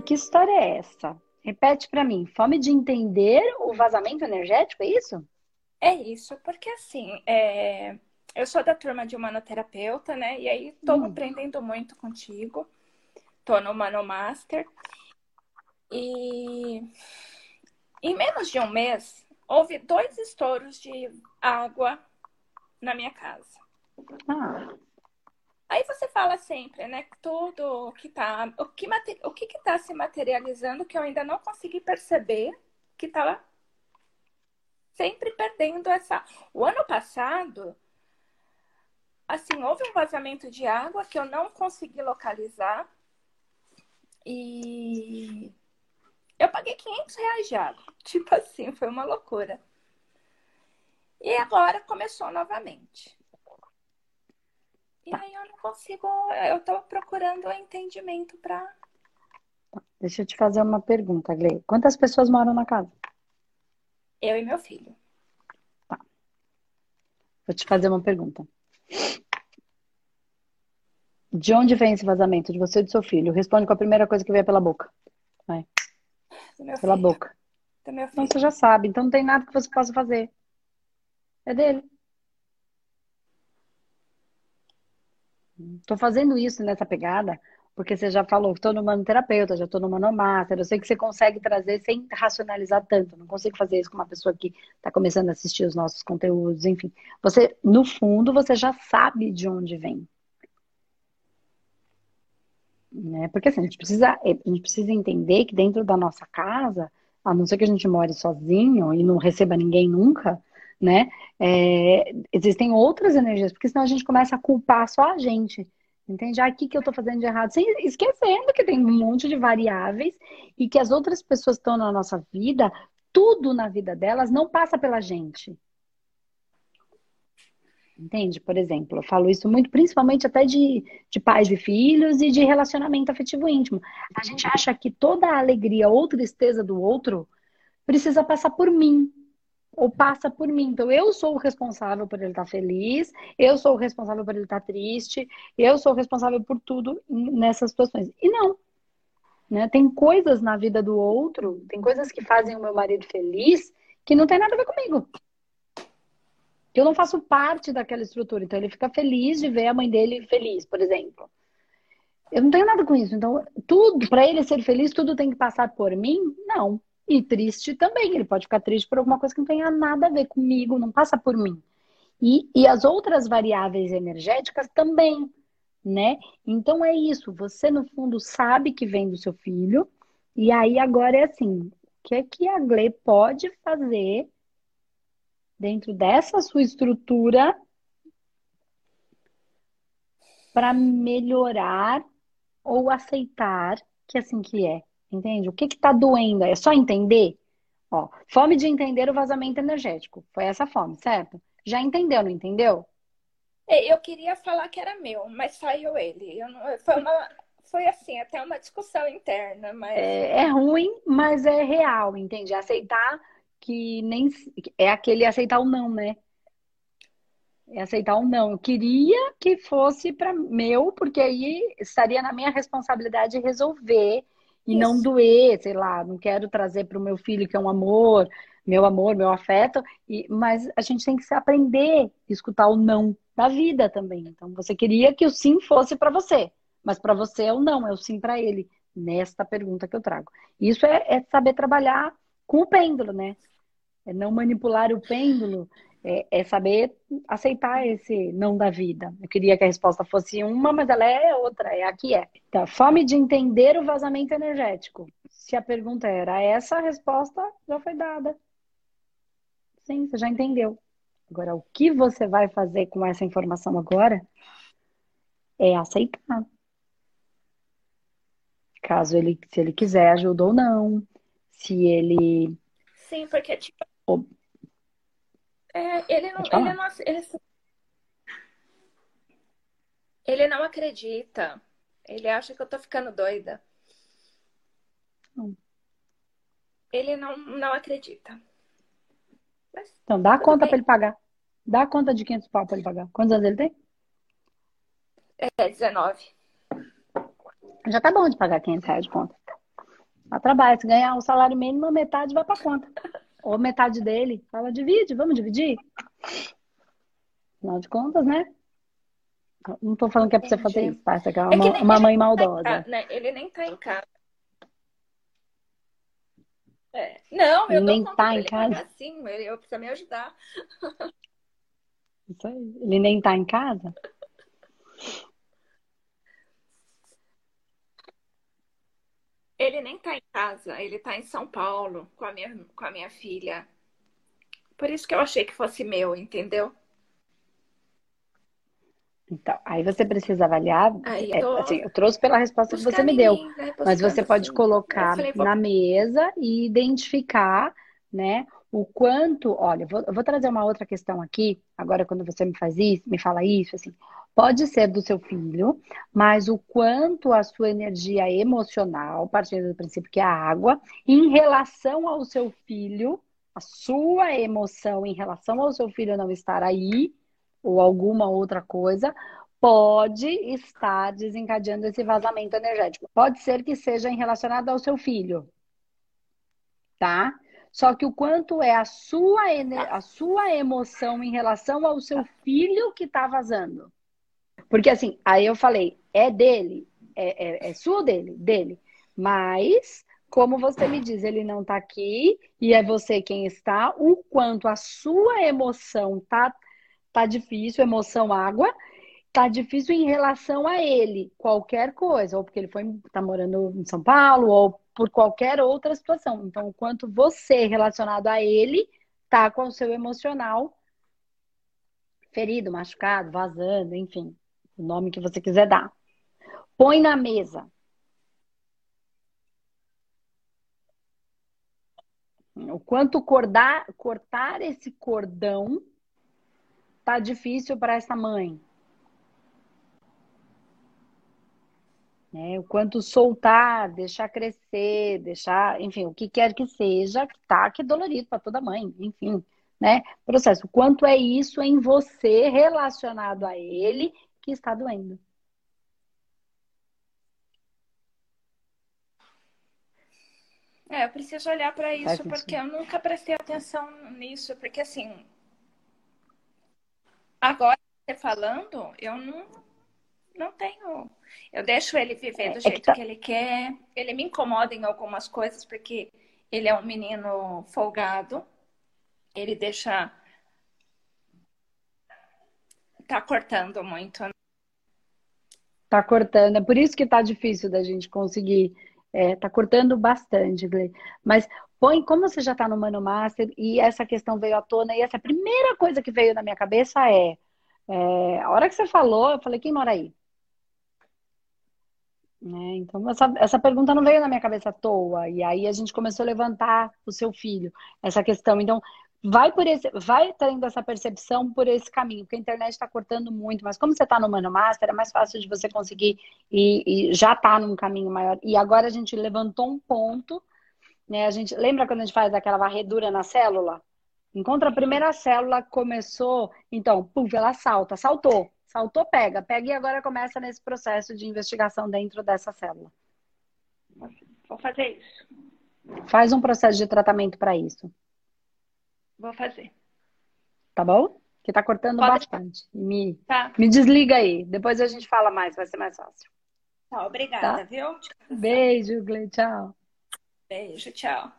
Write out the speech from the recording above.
que história é essa? Repete para mim. Fome de entender o vazamento energético, é isso? É isso, porque assim, é... eu sou da turma de humanoterapeuta, né? E aí estou hum. aprendendo muito contigo. Tô no Manomaster. E em menos de um mês, houve dois estouros de água na minha casa. Ah. Fala sempre, né? Tudo que tá. O que, o que, que tá se materializando que eu ainda não consegui perceber que tava sempre perdendo essa. O ano passado, assim, houve um vazamento de água que eu não consegui localizar. E eu paguei 500 reais de água. Tipo assim, foi uma loucura. E agora começou novamente. E aí eu não consigo, eu tô procurando entendimento para. Deixa eu te fazer uma pergunta, Glei. Quantas pessoas moram na casa? Eu e meu filho. Tá. Vou te fazer uma pergunta. De onde vem esse vazamento? De você e do seu filho? Responde com a primeira coisa que vier pela boca. Vai. pela filho. boca. Do meu filho. Então você já sabe. Então não tem nada que você possa fazer. É dele. Estou fazendo isso nessa pegada, porque você já falou, estou no manoterapeuta, já estou no manomaster, eu sei que você consegue trazer sem racionalizar tanto. Não consigo fazer isso com uma pessoa que está começando a assistir os nossos conteúdos, enfim. Você, no fundo, você já sabe de onde vem. Né? Porque assim, a gente, precisa, a gente precisa entender que dentro da nossa casa, a não ser que a gente more sozinho e não receba ninguém nunca, né? É, existem outras energias, porque senão a gente começa a culpar só a gente. Entende? Ah, o que, que eu estou fazendo de errado? Sem, esquecendo que tem um monte de variáveis e que as outras pessoas estão na nossa vida, tudo na vida delas não passa pela gente. Entende? Por exemplo, eu falo isso muito, principalmente até de, de pais e filhos e de relacionamento afetivo íntimo. A gente acha que toda a alegria ou tristeza do outro precisa passar por mim ou passa por mim. Então, eu sou o responsável por ele estar feliz, eu sou o responsável por ele estar triste, eu sou o responsável por tudo nessas situações. E não. Né? Tem coisas na vida do outro, tem coisas que fazem o meu marido feliz que não tem nada a ver comigo. Eu não faço parte daquela estrutura. Então, ele fica feliz de ver a mãe dele feliz, por exemplo. Eu não tenho nada com isso. Então, tudo, para ele ser feliz, tudo tem que passar por mim? Não. E triste também. Ele pode ficar triste por alguma coisa que não tenha nada a ver comigo, não passa por mim. E, e as outras variáveis energéticas também, né? Então é isso. Você, no fundo, sabe que vem do seu filho. E aí agora é assim: o que é que a Gle pode fazer dentro dessa sua estrutura para melhorar ou aceitar que é assim que é? Entende? O que está doendo? É só entender? Ó, fome de entender o vazamento energético. Foi essa fome, certo? Já entendeu, não entendeu? É, eu queria falar que era meu, mas saiu ele. Não, foi, uma, foi assim, até uma discussão interna. Mas... É, é ruim, mas é real, entende? Aceitar que nem. É aquele aceitar o não, né? É aceitar o não. Eu queria que fosse para meu, porque aí estaria na minha responsabilidade resolver e Isso. não doer, sei lá, não quero trazer para o meu filho que é um amor, meu amor, meu afeto, e, mas a gente tem que se aprender a escutar o não da vida também. Então, você queria que o sim fosse para você, mas para você é o não, é o sim para ele, nesta pergunta que eu trago. Isso é, é saber trabalhar com o pêndulo, né? É não manipular o pêndulo é, é, saber aceitar esse não da vida. Eu queria que a resposta fosse uma, mas ela é outra, é a que é. Então, fome de entender o vazamento energético. Se a pergunta era essa, a resposta já foi dada. Sim, você já entendeu. Agora, o que você vai fazer com essa informação agora é aceitar. Caso ele, se ele quiser ajuda ou não, se ele. Sim, porque tipo, é, ele não, ele não, ele, ele não acredita. Ele acha que eu tô ficando doida. Hum. Ele não, não acredita. Mas, então, dá a conta para ele pagar. Dá a conta de 500 pau para ele pagar. Quantos anos ele tem? É, 19. Já tá bom de pagar 500 reais de conta. Ela trabalha. Se ganhar um salário mínimo, metade vai para conta. Ou metade dele. Fala, divide, vamos dividir? Afinal de contas, né? Não tô falando que é pra você fazer isso, tá? Você é uma, é uma mãe maldosa. Tá, né? Ele nem tá em casa. É. Não, eu nem tá em casa. Assim, eu preciso me ajudar. Isso aí. Ele nem tá em casa? Ele nem tá em casa, ele tá em São Paulo com a minha, com a minha filha. Por isso que eu achei que fosse meu, entendeu? Então, aí você precisa avaliar. Aí, é, assim, eu trouxe pela resposta que você me deu, né? mas você pode assim. colocar falei, na mesa e identificar, né? O quanto, olha, eu vou, eu vou, trazer uma outra questão aqui, agora quando você me faz isso, me fala isso, assim, pode ser do seu filho, mas o quanto a sua energia emocional, partindo do princípio que é a água, em relação ao seu filho, a sua emoção em relação ao seu filho não estar aí, ou alguma outra coisa, pode estar desencadeando esse vazamento energético. Pode ser que seja relacionado ao seu filho, tá? Só que o quanto é a sua, a sua emoção em relação ao seu filho que tá vazando. Porque assim, aí eu falei, é dele, é, é, é sua dele? Dele. Mas, como você me diz, ele não tá aqui e é você quem está, o quanto a sua emoção tá tá difícil, emoção água, tá difícil em relação a ele, qualquer coisa, ou porque ele foi tá morando em São Paulo, ou por qualquer outra situação. Então, o quanto você relacionado a ele tá com o seu emocional ferido, machucado, vazando, enfim, o nome que você quiser dar. Põe na mesa. O quanto cordar, cortar esse cordão tá difícil para essa mãe. Né? O quanto soltar, deixar crescer, deixar, enfim, o que quer que seja, tá que é dolorido para toda mãe, enfim, né? Processo. O quanto é isso em você relacionado a ele que está doendo. É, eu preciso olhar para isso porque eu nunca prestei atenção nisso, porque assim, Agora, você falando, eu não, não tenho. Eu deixo ele viver do é, jeito que, tá... que ele quer. Ele me incomoda em algumas coisas, porque ele é um menino folgado. Ele deixa. Tá cortando muito. Tá cortando. É por isso que tá difícil da gente conseguir. É, tá cortando bastante, Gle. Mas põe, como você já está no Mano Master e essa questão veio à tona, e essa primeira coisa que veio na minha cabeça é, é a hora que você falou, eu falei, quem mora aí? Né? Então, essa, essa pergunta não veio na minha cabeça à toa. E aí a gente começou a levantar o seu filho, essa questão. Então, vai por esse, vai tendo essa percepção por esse caminho, porque a internet está cortando muito, mas como você está no Mano Master, é mais fácil de você conseguir e, e já está num caminho maior. E agora a gente levantou um ponto né? A gente lembra quando a gente faz aquela varredura na célula? Encontra a primeira célula, começou, então, puf, ela salta, saltou, saltou, pega, pega e agora começa nesse processo de investigação dentro dessa célula. Vou fazer isso. Faz um processo de tratamento para isso. Vou fazer. Tá bom? Que tá cortando Pode bastante. Me, tá. me desliga aí. Depois a gente fala mais, vai ser mais fácil. Tá, obrigada, tá? viu? Beijo, Glei, tchau. Beijo, tchau.